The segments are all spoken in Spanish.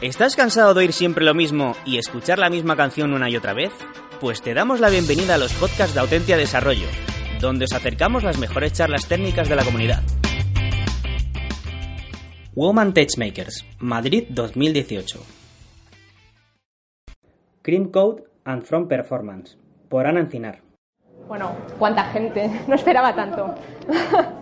¿Estás cansado de oír siempre lo mismo y escuchar la misma canción una y otra vez? Pues te damos la bienvenida a los podcasts de Autentia Desarrollo, donde os acercamos las mejores charlas técnicas de la comunidad. Woman Techmakers, Madrid 2018. Cream Code and From Performance, por Ana Encinar. Bueno, cuánta gente, no esperaba tanto.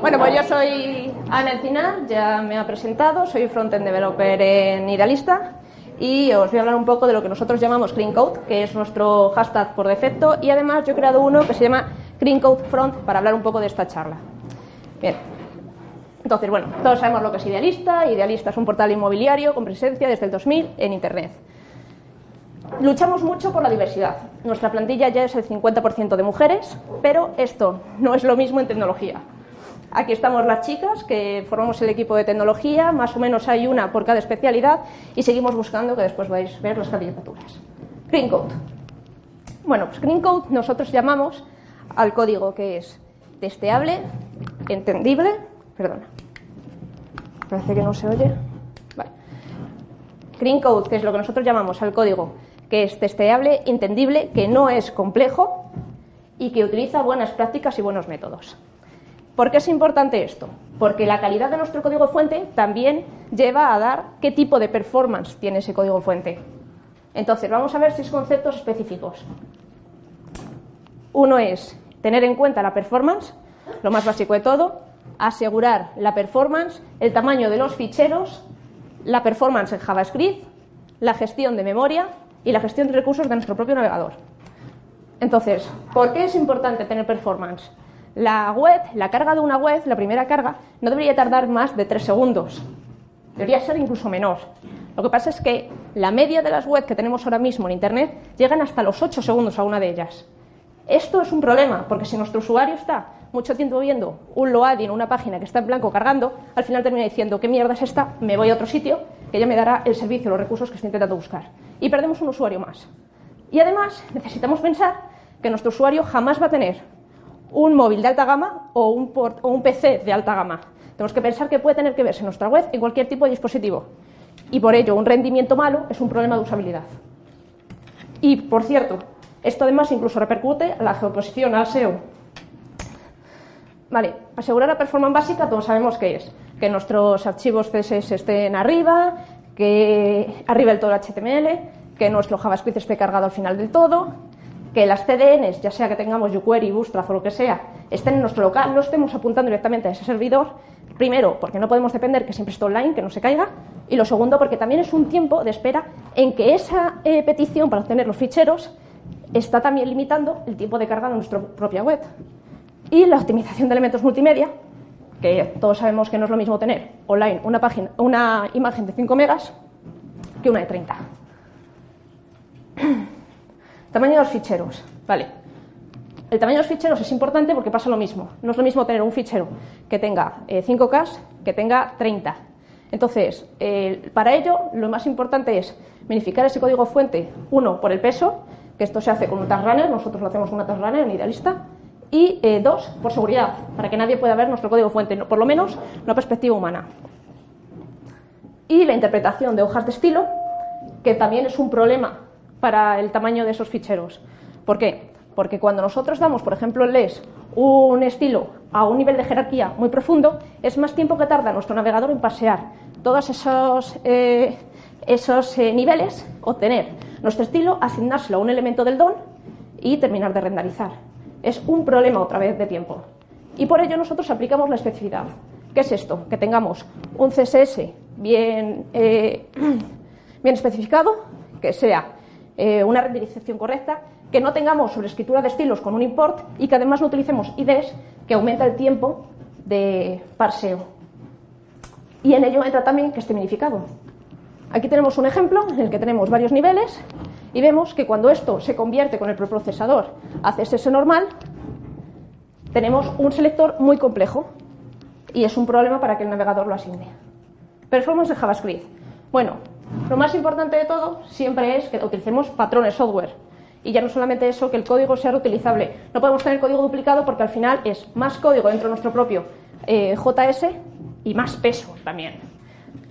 Bueno, pues yo soy Ana Encinar, ya me ha presentado, soy frontend developer en Idealista y os voy a hablar un poco de lo que nosotros llamamos Clean Code, que es nuestro hashtag por defecto, y además yo he creado uno que se llama Clean Code Front para hablar un poco de esta charla. Bien. Entonces, bueno, todos sabemos lo que es Idealista. Idealista es un portal inmobiliario con presencia desde el 2000 en Internet. Luchamos mucho por la diversidad. Nuestra plantilla ya es el 50% de mujeres, pero esto no es lo mismo en tecnología. Aquí estamos las chicas que formamos el equipo de tecnología, más o menos hay una por cada especialidad y seguimos buscando que después vais a ver las candidaturas. Green Code. Bueno, pues Green Code nosotros llamamos al código que es testeable, entendible, perdona, parece que no se oye. Vale. Green Code, que es lo que nosotros llamamos al código que es testeable, entendible, que no es complejo y que utiliza buenas prácticas y buenos métodos. ¿Por qué es importante esto? Porque la calidad de nuestro código fuente también lleva a dar qué tipo de performance tiene ese código fuente. Entonces, vamos a ver seis conceptos específicos. Uno es tener en cuenta la performance, lo más básico de todo, asegurar la performance, el tamaño de los ficheros, la performance en JavaScript, la gestión de memoria y la gestión de recursos de nuestro propio navegador. Entonces, ¿por qué es importante tener performance? La web, la carga de una web, la primera carga, no debería tardar más de tres segundos. Debería ser incluso menor. Lo que pasa es que la media de las webs que tenemos ahora mismo en Internet llegan hasta los 8 segundos a una de ellas. Esto es un problema, porque si nuestro usuario está mucho tiempo viendo un loading, una página que está en blanco cargando, al final termina diciendo, ¿qué mierda es esta? Me voy a otro sitio que ya me dará el servicio, los recursos que estoy intentando buscar. Y perdemos un usuario más. Y además necesitamos pensar que nuestro usuario jamás va a tener un móvil de alta gama o un, o un PC de alta gama. Tenemos que pensar que puede tener que verse nuestra web en cualquier tipo de dispositivo. Y por ello, un rendimiento malo es un problema de usabilidad. Y, por cierto, esto además incluso repercute a la geoposición, al SEO. Vale, asegurar la performance básica todos sabemos que es. Que nuestros archivos CSS estén arriba, que arriba el todo HTML, que nuestro JavaScript esté cargado al final del todo, que las CDNs, ya sea que tengamos jQuery, Bootstrap o lo que sea, estén en nuestro local, no estemos apuntando directamente a ese servidor, primero, porque no podemos depender que siempre esté online, que no se caiga, y lo segundo, porque también es un tiempo de espera en que esa eh, petición para obtener los ficheros está también limitando el tiempo de carga de nuestra propia web. Y la optimización de elementos multimedia, que todos sabemos que no es lo mismo tener online una, página, una imagen de 5 megas que una de 30. Tamaño de los ficheros. Vale. El tamaño de los ficheros es importante porque pasa lo mismo. No es lo mismo tener un fichero que tenga 5K eh, que tenga 30. Entonces, para ello, lo más importante es verificar ese código fuente, uno, por el peso, que esto se hace con un task runner, nosotros lo hacemos con una task runner en Idealista, y eh, dos, por seguridad, para que nadie pueda ver nuestro código fuente, por lo menos una perspectiva humana. Y la interpretación de hojas de estilo, que también es un problema para el tamaño de esos ficheros. ¿Por qué? Porque cuando nosotros damos, por ejemplo, LES un estilo a un nivel de jerarquía muy profundo, es más tiempo que tarda nuestro navegador en pasear todos esos, eh, esos eh, niveles, obtener nuestro estilo, asignárselo a un elemento del DOM y terminar de renderizar. Es un problema otra vez de tiempo. Y por ello nosotros aplicamos la especificidad. ¿Qué es esto? Que tengamos un CSS bien, eh, bien especificado, que sea eh, una renderización correcta, que no tengamos sobreescritura de estilos con un import y que además no utilicemos IDs que aumenta el tiempo de parseo. y en ello entra también que esté minificado. Aquí tenemos un ejemplo en el que tenemos varios niveles y vemos que cuando esto se convierte con el preprocesador a CSS normal, tenemos un selector muy complejo y es un problema para que el navegador lo asigne. Performance de JavaScript. Bueno, lo más importante de todo siempre es que utilicemos patrones software. Y ya no solamente eso, que el código sea reutilizable. No podemos tener código duplicado porque al final es más código dentro de nuestro propio eh, JS y más peso también.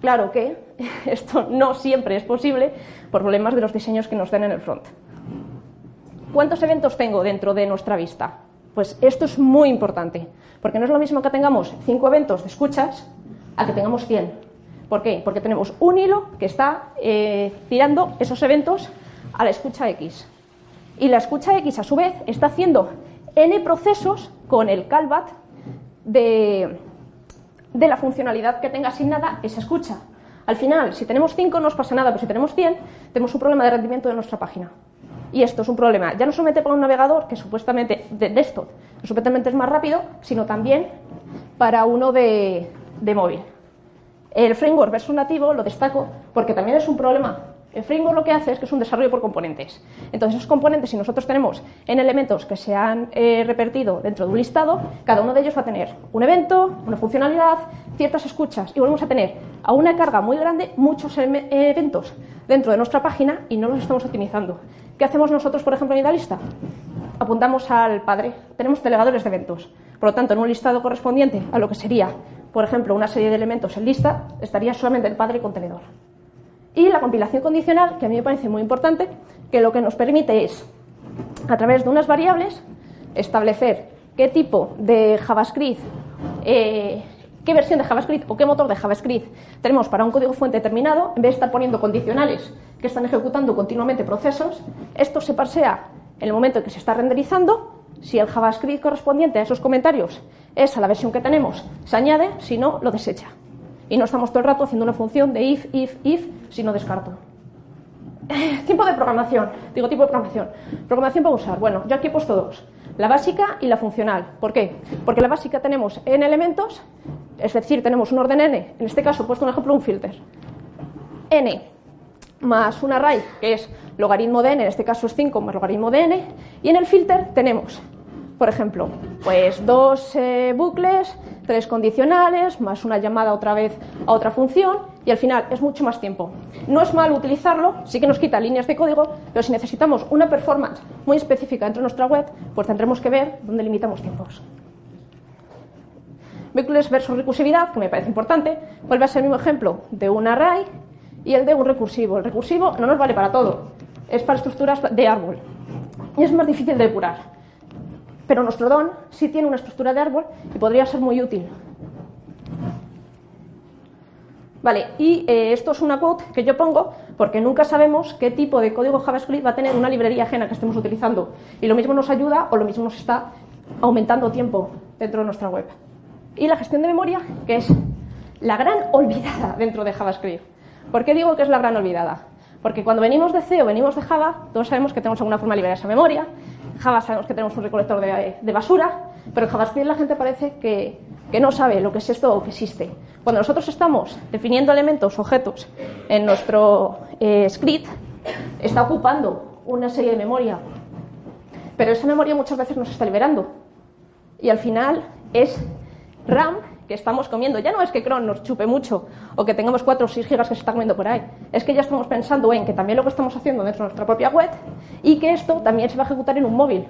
Claro que esto no siempre es posible por problemas de los diseños que nos den en el front. ¿Cuántos eventos tengo dentro de nuestra vista? Pues esto es muy importante, porque no es lo mismo que tengamos cinco eventos de escuchas a que tengamos 100. ¿Por qué? Porque tenemos un hilo que está eh, tirando esos eventos a la escucha X. Y la escucha X, a su vez, está haciendo n procesos con el callback de, de la funcionalidad que tenga asignada esa escucha. Al final, si tenemos 5 no nos pasa nada, pero si tenemos 100, tenemos un problema de rendimiento de nuestra página. Y esto es un problema, ya no solamente para un navegador, que supuestamente de desktop, supuestamente es más rápido, sino también para uno de, de móvil. El framework versus nativo lo destaco porque también es un problema el framework lo que hace es que es un desarrollo por componentes. Entonces, esos componentes, si nosotros tenemos en elementos que se han eh, dentro de un listado, cada uno de ellos va a tener un evento, una funcionalidad, ciertas escuchas y volvemos a tener a una carga muy grande muchos eventos dentro de nuestra página y no los estamos optimizando. ¿Qué hacemos nosotros, por ejemplo, en Idealista? Apuntamos al padre. Tenemos delegadores de eventos. Por lo tanto, en un listado correspondiente a lo que sería, por ejemplo, una serie de elementos en lista, estaría solamente el padre contenedor. Y la compilación condicional, que a mí me parece muy importante, que lo que nos permite es, a través de unas variables, establecer qué tipo de JavaScript, eh, qué versión de JavaScript o qué motor de JavaScript tenemos para un código fuente determinado, en vez de estar poniendo condicionales que están ejecutando continuamente procesos, esto se parsea en el momento en que se está renderizando. Si el JavaScript correspondiente a esos comentarios es a la versión que tenemos, se añade, si no, lo desecha y no estamos todo el rato haciendo una función de if, if, if, sino descarto. Tiempo de programación. Digo tipo de programación. Programación para usar. Bueno, yo aquí he puesto dos. La básica y la funcional. ¿Por qué? Porque la básica tenemos n elementos, es decir, tenemos un orden n. En este caso he puesto un ejemplo, un filter. n más un array, que es logaritmo de n, en este caso es 5 más logaritmo de n. Y en el filter tenemos por ejemplo, pues dos eh, bucles, tres condicionales, más una llamada otra vez a otra función y al final es mucho más tiempo. No es malo utilizarlo, sí que nos quita líneas de código, pero si necesitamos una performance muy específica dentro de nuestra web, pues tendremos que ver dónde limitamos tiempos. Bucles versus recursividad, que me parece importante, vuelve a ser el mismo ejemplo de un array y el de un recursivo. El recursivo no nos vale para todo, es para estructuras de árbol y es más difícil de depurar. Pero nuestro don sí tiene una estructura de árbol y podría ser muy útil. Vale, y eh, esto es una quote que yo pongo porque nunca sabemos qué tipo de código JavaScript va a tener una librería ajena que estemos utilizando. Y lo mismo nos ayuda o lo mismo nos está aumentando tiempo dentro de nuestra web. Y la gestión de memoria, que es la gran olvidada dentro de JavaScript. ¿Por qué digo que es la gran olvidada? Porque cuando venimos de C o venimos de Java, todos sabemos que tenemos alguna forma de liberar esa memoria, Java sabemos que tenemos un recolector de, basura, pero en JavaScript la gente parece que, no sabe lo que es esto o que existe. Cuando nosotros estamos definiendo elementos, objetos en nuestro eh, script, está ocupando una serie de memoria, pero esa memoria muchas veces nos está liberando. Y al final es RAM estamos comiendo. Ya no es que Chrome nos chupe mucho o que tengamos 4 o 6 gigas que se está comiendo por ahí. Es que ya estamos pensando en que también lo que estamos haciendo dentro de nuestra propia web y que esto también se va a ejecutar en un móvil.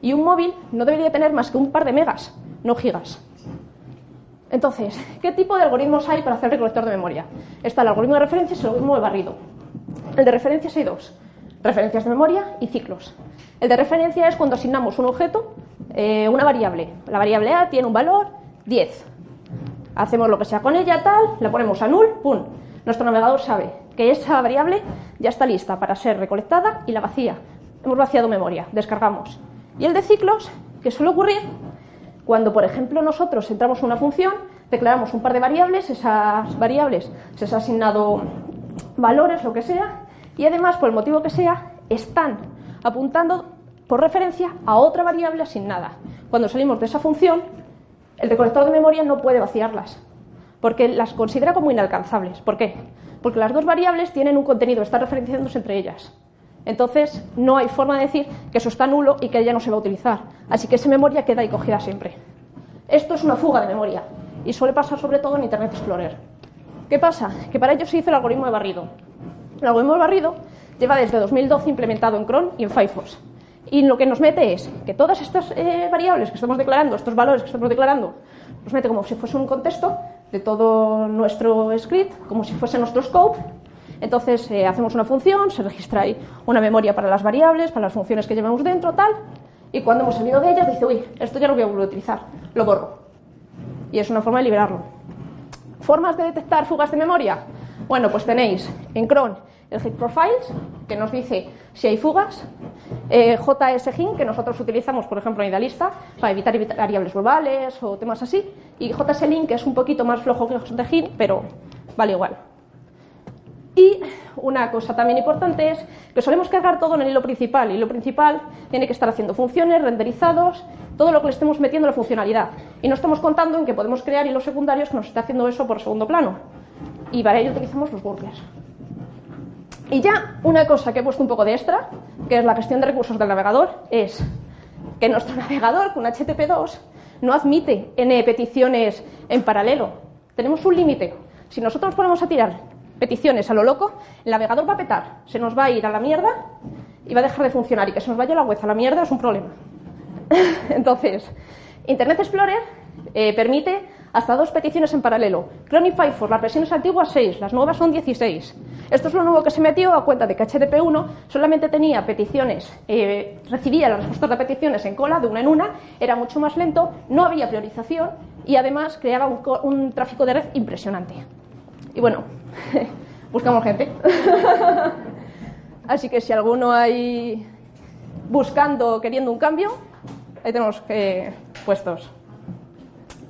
Y un móvil no debería tener más que un par de megas, no gigas. Entonces, ¿qué tipo de algoritmos hay para hacer recolector de memoria? Está el algoritmo de referencias y el algoritmo de barrido. El de referencias hay dos, referencias de memoria y ciclos. El de referencia es cuando asignamos un objeto, eh, una variable. La variable A tiene un valor 10 hacemos lo que sea con ella, tal, la ponemos a null, pum. Nuestro navegador sabe que esa variable ya está lista para ser recolectada y la vacía. Hemos vaciado memoria, descargamos. Y el de ciclos, que suele ocurrir cuando, por ejemplo, nosotros entramos en una función, declaramos un par de variables, esas variables se les ha asignado valores, lo que sea, y además, por el motivo que sea, están apuntando por referencia a otra variable asignada. Cuando salimos de esa función, el recolector de memoria no puede vaciarlas. porque las considera como inalcanzables. ¿Por qué? Porque las dos variables tienen un contenido, están referenciándose entre ellas. Entonces, no hay forma de decir que eso está nulo y que ella no se va a utilizar. Así que esa memoria queda ahí cogida siempre. Esto es una fuga de memoria y suele pasar sobre todo en Internet Explorer. ¿Qué pasa? Que para ello se hizo el algoritmo de barrido. El algoritmo de barrido lleva desde 2012 implementado en Chrome y en Firefox. Y lo que nos mete es que todas estas eh, variables que estamos declarando, estos valores que estamos declarando, nos mete como si fuese un contexto de todo nuestro script, como si fuese nuestro scope. Entonces eh, hacemos una función, se registra ahí una memoria para las variables, para las funciones que llevamos dentro, tal. Y cuando hemos salido de ellas, dice, uy, esto ya lo voy a volver a utilizar, lo borro. Y es una forma de liberarlo. ¿Formas de detectar fugas de memoria? Bueno, pues tenéis en cron el hit profiles, que nos dice si hay fugas, eh, JSGIN, que nosotros utilizamos, por ejemplo, en Idealista, para evitar variables globales o temas así, y JSLIN, que es un poquito más flojo que JSGIN, pero vale igual. Y una cosa también importante es que solemos cargar todo en el hilo principal. El hilo principal tiene que estar haciendo funciones, renderizados, todo lo que le estemos metiendo en la funcionalidad. Y no estamos contando en que podemos crear hilos secundarios que nos esté haciendo eso por segundo plano. Y para ello utilizamos los workers. Y ya una cosa que he puesto un poco de extra, que es la gestión de recursos del navegador, es que nuestro navegador con HTTP2 no admite n peticiones en paralelo. Tenemos un límite. Si nosotros nos ponemos a tirar peticiones a lo loco, el navegador va a petar, se nos va a ir a la mierda y va a dejar de funcionar. Y que se nos vaya la web a la mierda es un problema. Entonces, Internet Explorer eh, permite hasta dos peticiones en paralelo. Chrome y Firefox, las versiones antiguas 6, las nuevas son 16. Esto es lo nuevo que se metió a cuenta de que HTTP1 solamente tenía peticiones, eh, recibía las respuestas de peticiones en cola de una en una, era mucho más lento, no había priorización y además creaba un, un tráfico de red impresionante. Y bueno, buscamos gente. Así que si alguno hay buscando, queriendo un cambio, ahí tenemos eh, puestos.